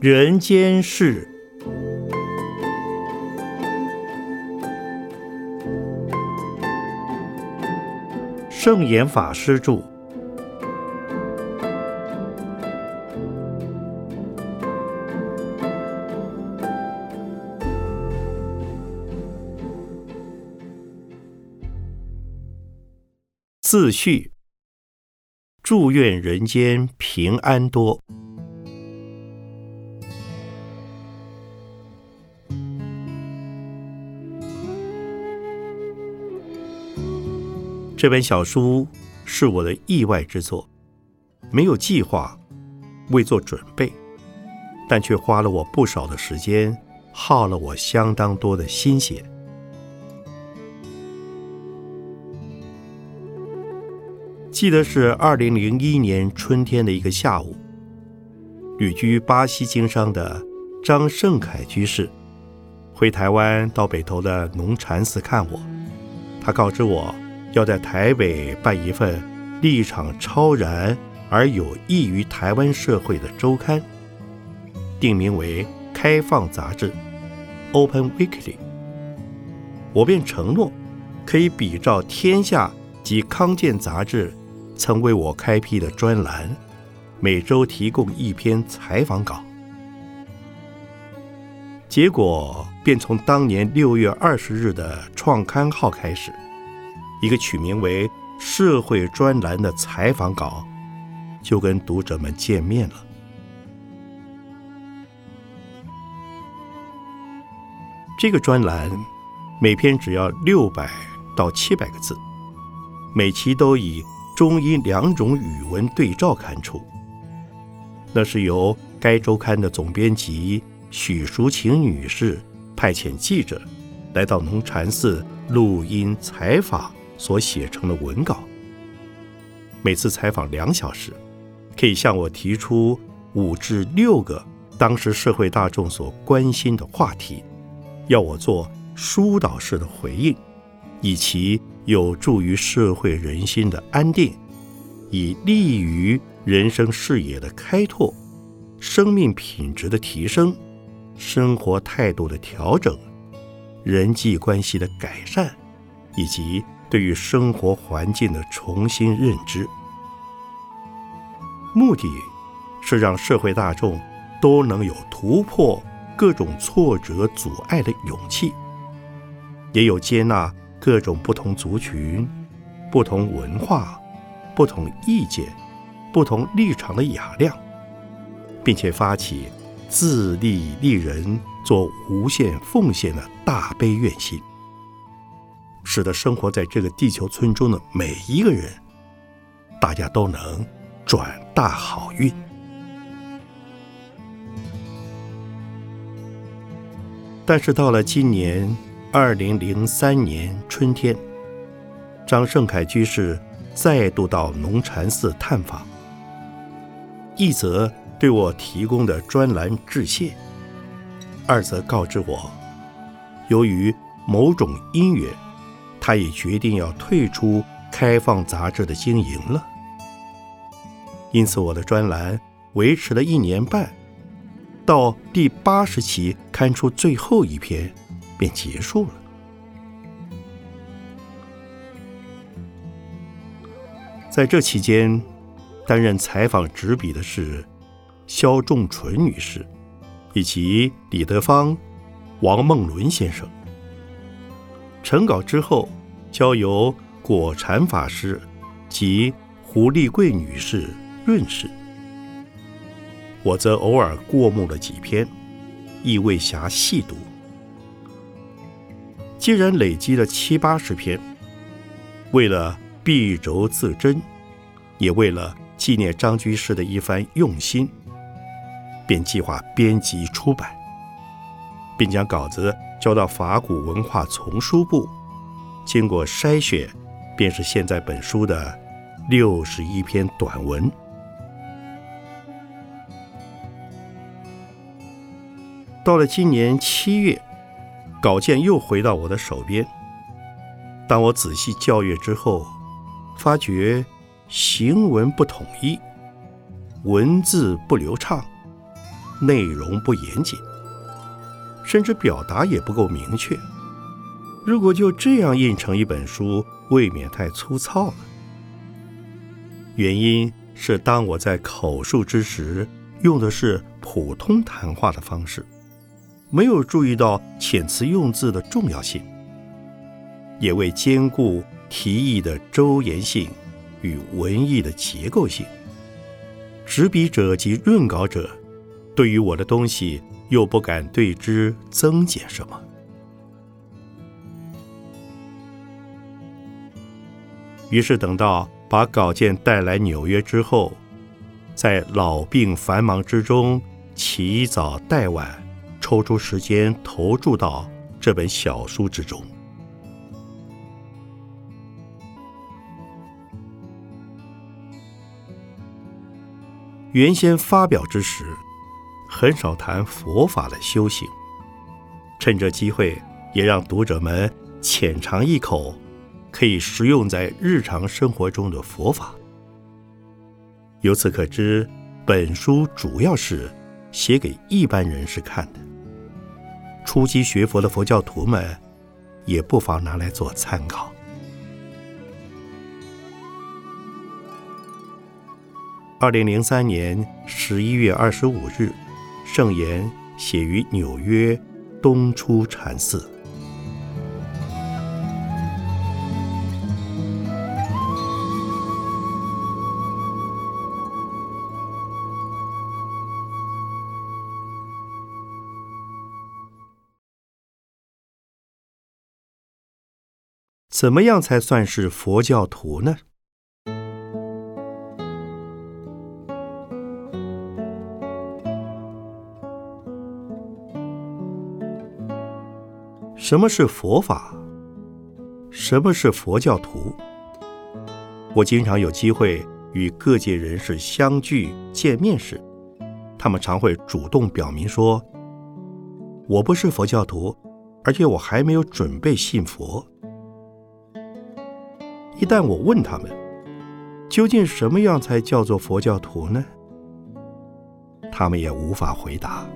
人间事。圣严法师著。自序。祝愿人间平安多。这本小书是我的意外之作，没有计划，未做准备，但却花了我不少的时间，耗了我相当多的心血。记得是二零零一年春天的一个下午，旅居巴西经商的张胜凯居士回台湾到北投的农禅寺看我。他告知我要在台北办一份立场超然而有益于台湾社会的周刊，定名为《开放杂志》（Open Weekly）。我便承诺可以比照天下及康健杂志。曾为我开辟的专栏，每周提供一篇采访稿。结果便从当年六月二十日的创刊号开始，一个取名为“社会专栏”的采访稿，就跟读者们见面了。这个专栏每篇只要六百到七百个字，每期都以。中英两种语文对照刊出，那是由该周刊的总编辑许淑琴女士派遣记者来到农禅寺录音采访所写成的文稿。每次采访两小时，可以向我提出五至六个当时社会大众所关心的话题，要我做疏导式的回应，以其。有助于社会人心的安定，以利于人生视野的开拓、生命品质的提升、生活态度的调整、人际关系的改善，以及对于生活环境的重新认知。目的是让社会大众都能有突破各种挫折阻碍的勇气，也有接纳。各种不同族群、不同文化、不同意见、不同立场的雅量，并且发起自立立人、做无限奉献的大悲愿心，使得生活在这个地球村中的每一个人，大家都能转大好运。但是到了今年。二零零三年春天，张胜凯居士再度到农禅寺探访，一则对我提供的专栏致谢，二则告知我，由于某种因缘，他也决定要退出开放杂志的经营了。因此，我的专栏维持了一年半，到第八十期刊出最后一篇。便结束了。在这期间，担任采访执笔的是肖仲纯女士，以及李德芳、王梦伦先生。成稿之后，交由果禅法师及胡丽贵女士润饰。我则偶尔过目了几篇，亦未暇细读。既然累积了七八十篇，为了避轴自珍，也为了纪念张居士的一番用心，便计划编辑出版，并将稿子交到法古文化丛书部，经过筛选，便是现在本书的六十一篇短文。到了今年七月。稿件又回到我的手边。当我仔细校阅之后，发觉行文不统一，文字不流畅，内容不严谨，甚至表达也不够明确。如果就这样印成一本书，未免太粗糙了。原因是，当我在口述之时，用的是普通谈话的方式，没有注意到遣词用字的重要性，也未兼顾题意的周延性与文艺的结构性。执笔者及润稿者，对于我的东西，又不敢对之增减什么。于是等到把稿件带来纽约之后，在老病繁忙之中，起早带晚，抽出时间投注到这本小书之中。原先发表之时，很少谈佛法的修行，趁这机会，也让读者们浅尝一口。可以实用在日常生活中的佛法。由此可知，本书主要是写给一般人士看的。初期学佛的佛教徒们，也不妨拿来做参考。二零零三年十一月二十五日，圣言写于纽约东出禅寺。怎么样才算是佛教徒呢？什么是佛法？什么是佛教徒？我经常有机会与各界人士相聚见面时，他们常会主动表明说：“我不是佛教徒，而且我还没有准备信佛。”一旦我问他们，究竟什么样才叫做佛教徒呢？他们也无法回答。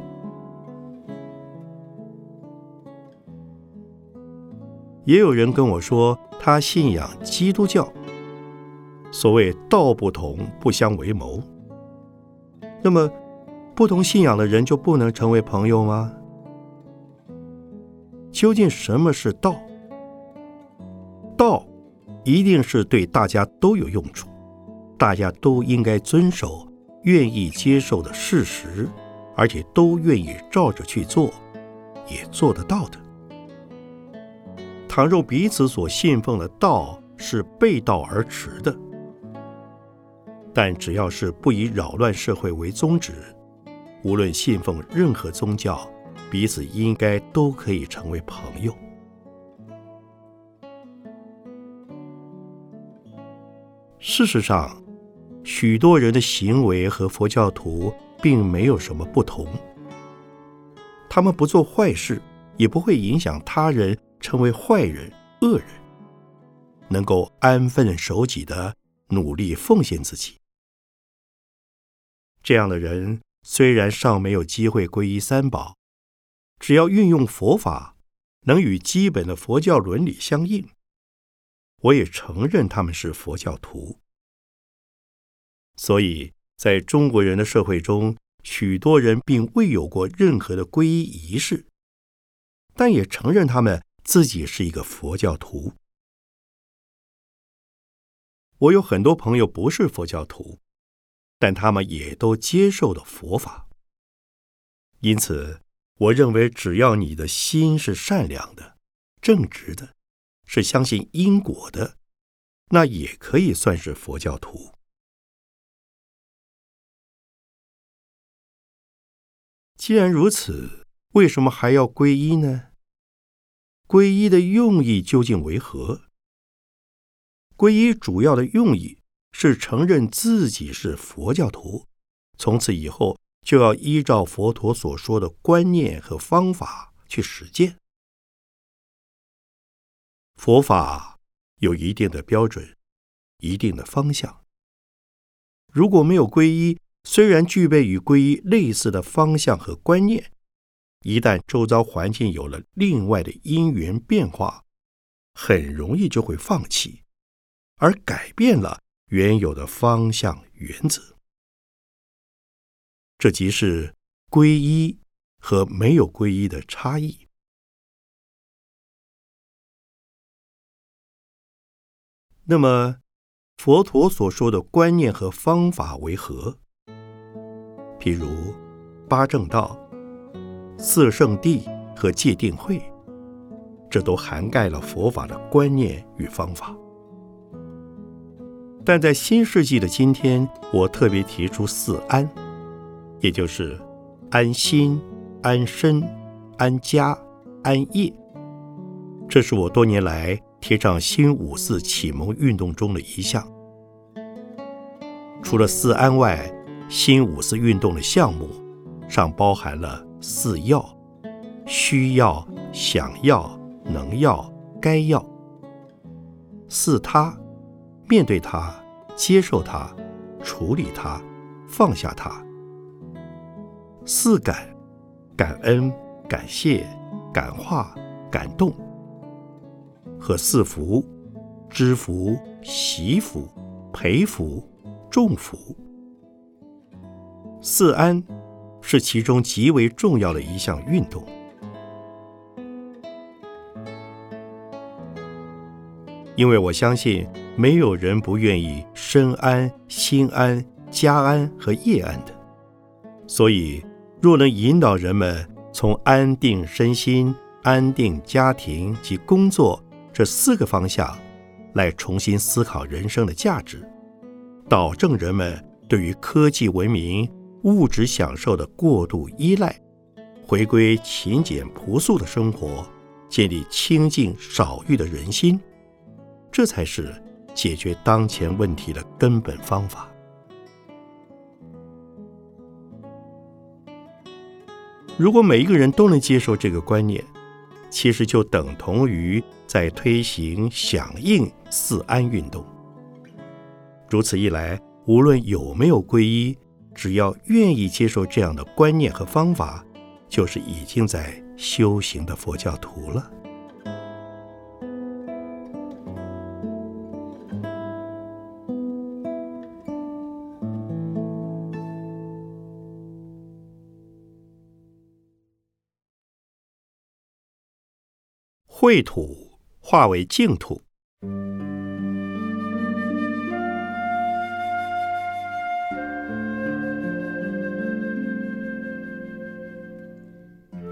也有人跟我说，他信仰基督教。所谓道不同，不相为谋。那么，不同信仰的人就不能成为朋友吗？究竟什么是道？道。一定是对大家都有用处，大家都应该遵守、愿意接受的事实，而且都愿意照着去做，也做得到的。倘若彼此所信奉的道是背道而驰的，但只要是不以扰乱社会为宗旨，无论信奉任何宗教，彼此应该都可以成为朋友。事实上，许多人的行为和佛教徒并没有什么不同。他们不做坏事，也不会影响他人成为坏人、恶人，能够安分守己的努力奉献自己。这样的人虽然尚没有机会皈依三宝，只要运用佛法，能与基本的佛教伦理相应。我也承认他们是佛教徒，所以在中国人的社会中，许多人并未有过任何的皈依仪式，但也承认他们自己是一个佛教徒。我有很多朋友不是佛教徒，但他们也都接受了佛法。因此，我认为只要你的心是善良的、正直的。是相信因果的，那也可以算是佛教徒。既然如此，为什么还要皈依呢？皈依的用意究竟为何？皈依主要的用意是承认自己是佛教徒，从此以后就要依照佛陀所说的观念和方法去实践。佛法有一定的标准，一定的方向。如果没有皈依，虽然具备与皈依类似的方向和观念，一旦周遭环境有了另外的因缘变化，很容易就会放弃，而改变了原有的方向原则。这即是皈依和没有皈依的差异。那么，佛陀所说的观念和方法为何？譬如八正道、四圣谛和戒定慧，这都涵盖了佛法的观念与方法。但在新世纪的今天，我特别提出四安，也就是安心、安身、安家、安业。这是我多年来贴上新五四启蒙运动中的一项。除了四安外，新五四运动的项目尚包含了四要：需要、想要、能要、该要；四他：面对他、接受他、处理他、放下他；四感：感恩、感谢、感化、感动；和四福：知福、惜福、培福、重福。四安是其中极为重要的一项运动，因为我相信没有人不愿意身安、心安、家安和业安的，所以若能引导人们从安定身心、安定家庭及工作这四个方向来重新思考人生的价值，导正人们对于科技文明。物质享受的过度依赖，回归勤俭朴素的生活，建立清净少欲的人心，这才是解决当前问题的根本方法。如果每一个人都能接受这个观念，其实就等同于在推行响应四安运动。如此一来，无论有没有皈依。只要愿意接受这样的观念和方法，就是已经在修行的佛教徒了。秽土化为净土。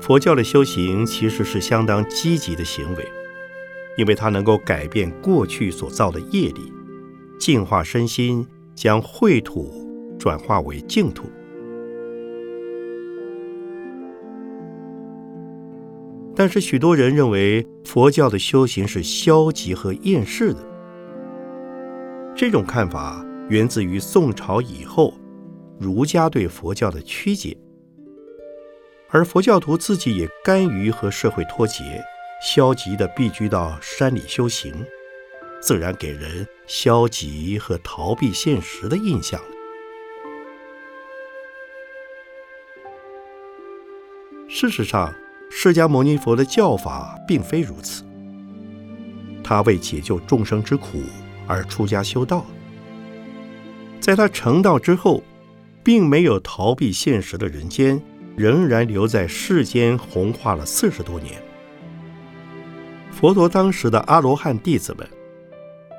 佛教的修行其实是相当积极的行为，因为它能够改变过去所造的业力，净化身心，将秽土转化为净土。但是许多人认为佛教的修行是消极和厌世的，这种看法源自于宋朝以后儒家对佛教的曲解。而佛教徒自己也甘于和社会脱节，消极地避居到山里修行，自然给人消极和逃避现实的印象。事实上，释迦牟尼佛的教法并非如此。他为解救众生之苦而出家修道，在他成道之后，并没有逃避现实的人间。仍然留在世间，弘化了四十多年。佛陀当时的阿罗汉弟子们，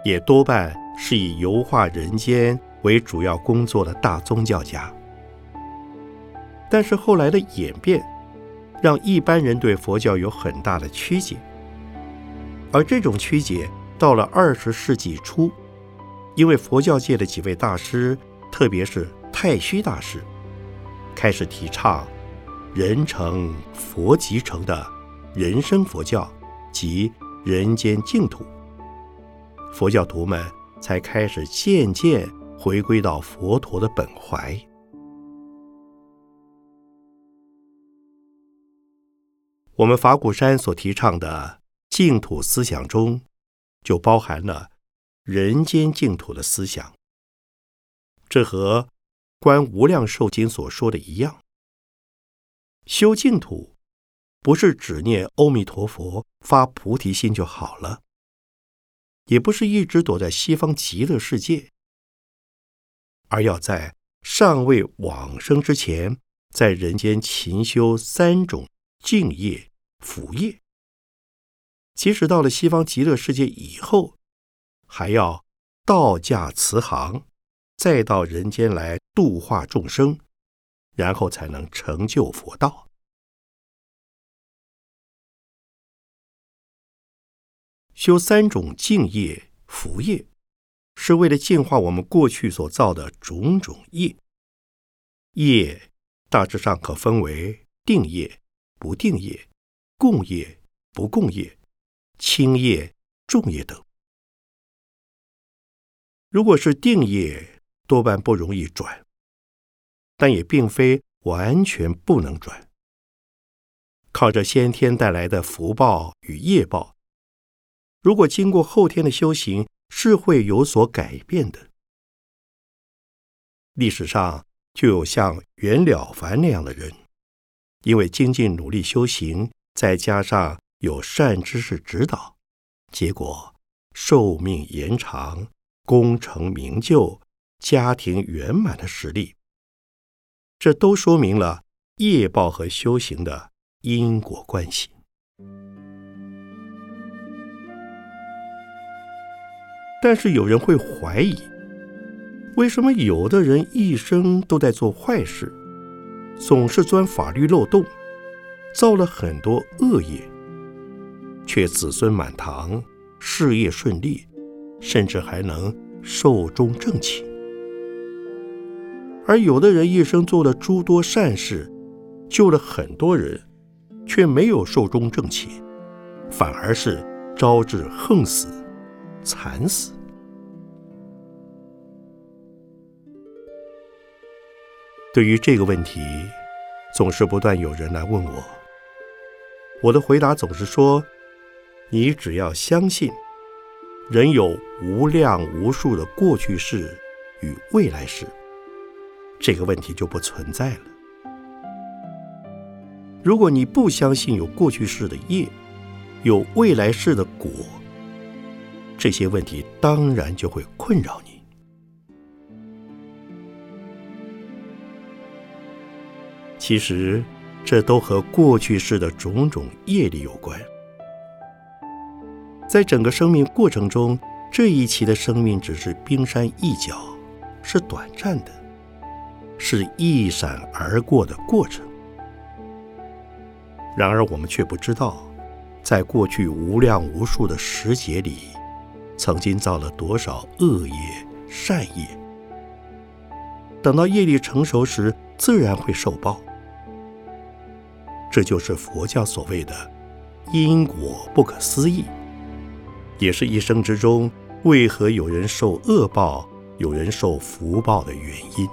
也多半是以游化人间为主要工作的大宗教家。但是后来的演变，让一般人对佛教有很大的曲解。而这种曲解到了二十世纪初，因为佛教界的几位大师，特别是太虚大师，开始提倡。人成佛即成的人生佛教及人间净土，佛教徒们才开始渐渐回归到佛陀的本怀。我们法鼓山所提倡的净土思想中，就包含了人间净土的思想。这和观无量寿经所说的一样，修净土不是只念阿弥陀佛、发菩提心就好了，也不是一直躲在西方极乐世界，而要在尚未往生之前，在人间勤修三种净业、福业。即使到了西方极乐世界以后，还要道驾慈航，再到人间来度化众生，然后才能成就佛道。修三种净业、福业，是为了净化我们过去所造的种种业。业大致上可分为定业、不定业、共业、不共业。轻业、重业等，如果是定业，多半不容易转，但也并非完全不能转。靠着先天带来的福报与业报，如果经过后天的修行，是会有所改变的。历史上就有像袁了凡那样的人，因为精进努力修行，再加上。有善知识指导，结果寿命延长、功成名就、家庭圆满的实例，这都说明了业报和修行的因果关系。但是有人会怀疑，为什么有的人一生都在做坏事，总是钻法律漏洞，造了很多恶业？却子孙满堂，事业顺利，甚至还能寿终正寝；而有的人一生做了诸多善事，救了很多人，却没有寿终正寝，反而是招致横死、惨死。对于这个问题，总是不断有人来问我，我的回答总是说。你只要相信，人有无量无数的过去式与未来式，这个问题就不存在了。如果你不相信有过去式的业，有未来式的果，这些问题当然就会困扰你。其实，这都和过去式的种种业力有关。在整个生命过程中，这一期的生命只是冰山一角，是短暂的，是一闪而过的过程。然而，我们却不知道，在过去无量无数的时节里，曾经造了多少恶业、善业。等到业力成熟时，自然会受报。这就是佛教所谓的因果不可思议。也是一生之中，为何有人受恶报，有人受福报的原因。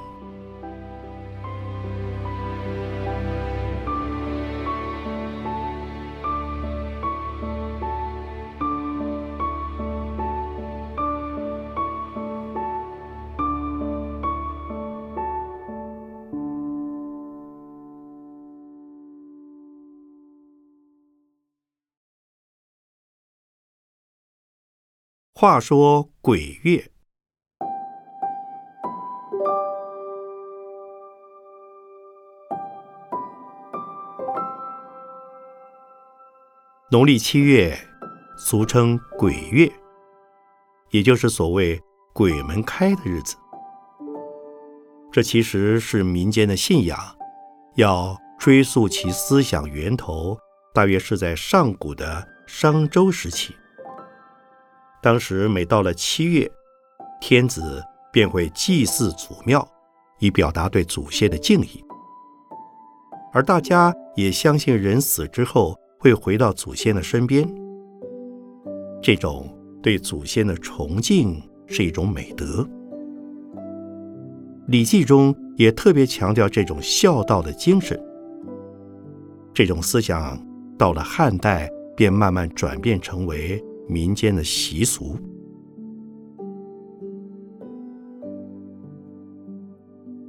话说鬼月，农历七月，俗称鬼月，也就是所谓鬼门开的日子。这其实是民间的信仰，要追溯其思想源头，大约是在上古的商周时期。当时每到了七月，天子便会祭祀祖庙，以表达对祖先的敬意。而大家也相信人死之后会回到祖先的身边，这种对祖先的崇敬是一种美德。《礼记》中也特别强调这种孝道的精神。这种思想到了汉代，便慢慢转变成为。民间的习俗。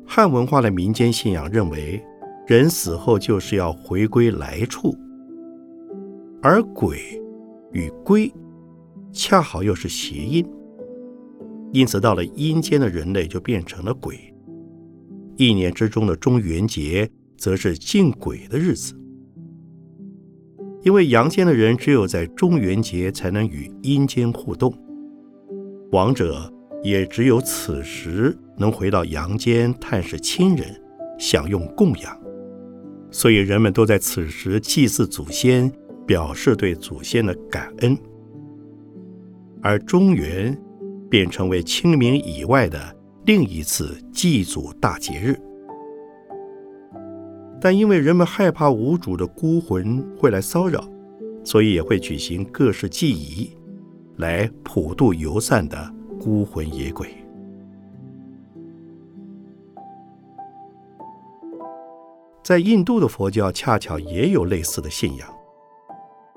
汉文化的民间信仰认为，人死后就是要回归来处，而鬼与龟恰好又是谐音，因此到了阴间的人类就变成了鬼。一年之中的中元节，则是敬鬼的日子。因为阳间的人只有在中元节才能与阴间互动，亡者也只有此时能回到阳间探视亲人，享用供养，所以人们都在此时祭祀祖先，表示对祖先的感恩。而中元便成为清明以外的另一次祭祖大节日。但因为人们害怕无主的孤魂会来骚扰，所以也会举行各式祭仪，来普渡游散的孤魂野鬼。在印度的佛教恰巧也有类似的信仰。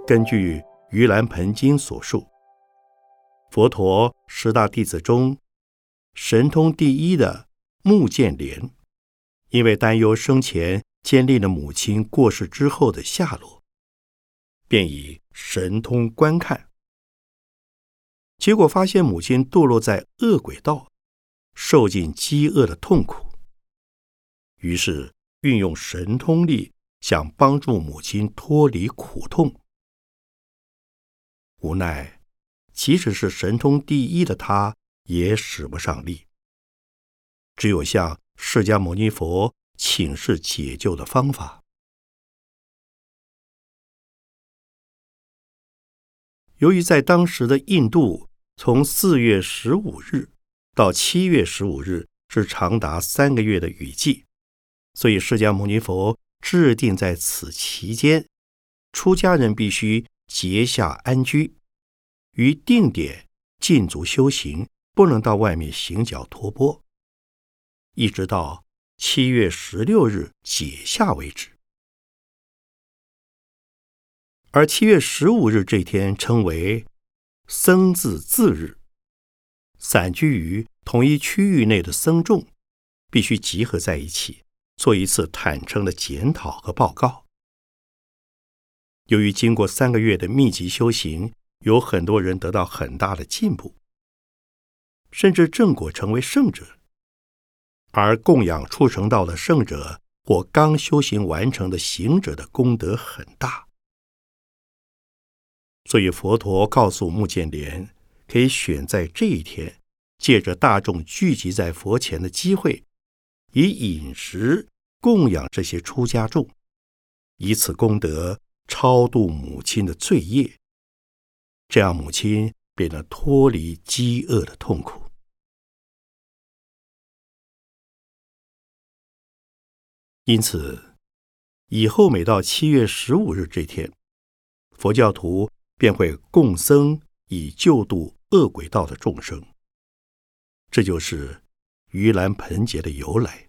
根据《盂兰盆经》所述，佛陀十大弟子中，神通第一的目犍连，因为担忧生前。监历了母亲过世之后的下落，便以神通观看，结果发现母亲堕落在恶鬼道，受尽饥饿的痛苦。于是运用神通力，想帮助母亲脱离苦痛。无奈，即使是神通第一的他，也使不上力，只有向释迦牟尼佛。请示解救的方法。由于在当时的印度，从四月十五日到七月十五日是长达三个月的雨季，所以释迦牟尼佛制定在此期间，出家人必须结下安居，于定点禁足修行，不能到外面行脚托钵，一直到。七月十六日解下为止，而七月十五日这天称为僧字自日。散居于同一区域内的僧众必须集合在一起，做一次坦诚的检讨和报告。由于经过三个月的密集修行，有很多人得到很大的进步，甚至正果成为圣者。而供养出成道的圣者或刚修行完成的行者的功德很大，所以佛陀告诉目犍连，可以选在这一天，借着大众聚集在佛前的机会，以饮食供养这些出家众，以此功德超度母亲的罪业，这样母亲便能脱离饥饿的痛苦。因此，以后每到七月十五日这天，佛教徒便会供僧以救度恶鬼道的众生。这就是盂兰盆节的由来。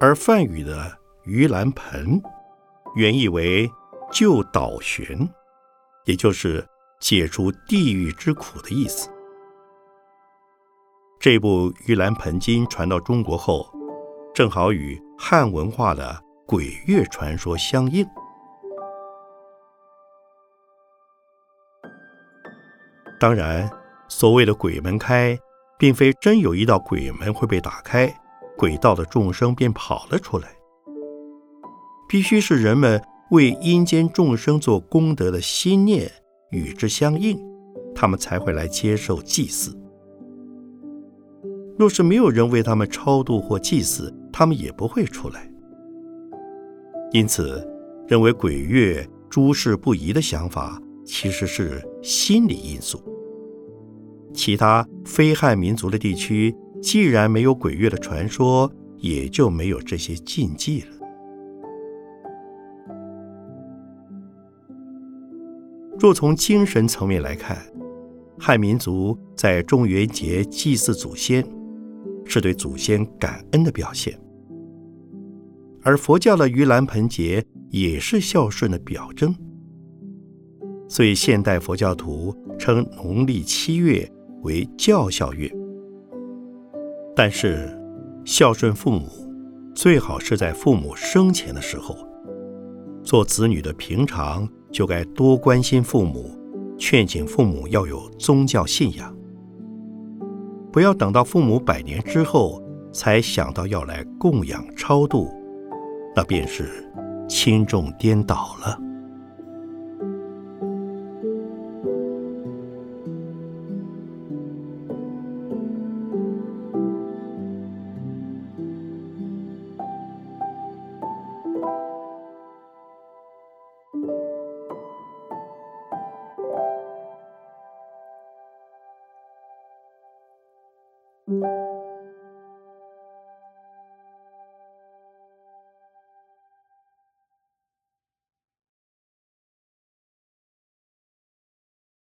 而梵语的“盂兰盆”原意为救倒悬，也就是解除地狱之苦的意思。这部《盂兰盆经》传到中国后，正好与汉文化的鬼月传说相应。当然，所谓的鬼门开，并非真有一道鬼门会被打开，鬼道的众生便跑了出来。必须是人们为阴间众生做功德的心念与之相应，他们才会来接受祭祀。若是没有人为他们超度或祭祀，他们也不会出来。因此，认为鬼月诸事不宜的想法，其实是心理因素。其他非汉民族的地区，既然没有鬼月的传说，也就没有这些禁忌了。若从精神层面来看，汉民族在中元节祭祀祖先。是对祖先感恩的表现，而佛教的盂兰盆节也是孝顺的表征，所以现代佛教徒称农历七月为教孝月。但是，孝顺父母最好是在父母生前的时候。做子女的平常就该多关心父母，劝请父母要有宗教信仰，不要等到父母百年之后才想到要来供养超度，那便是轻重颠倒了。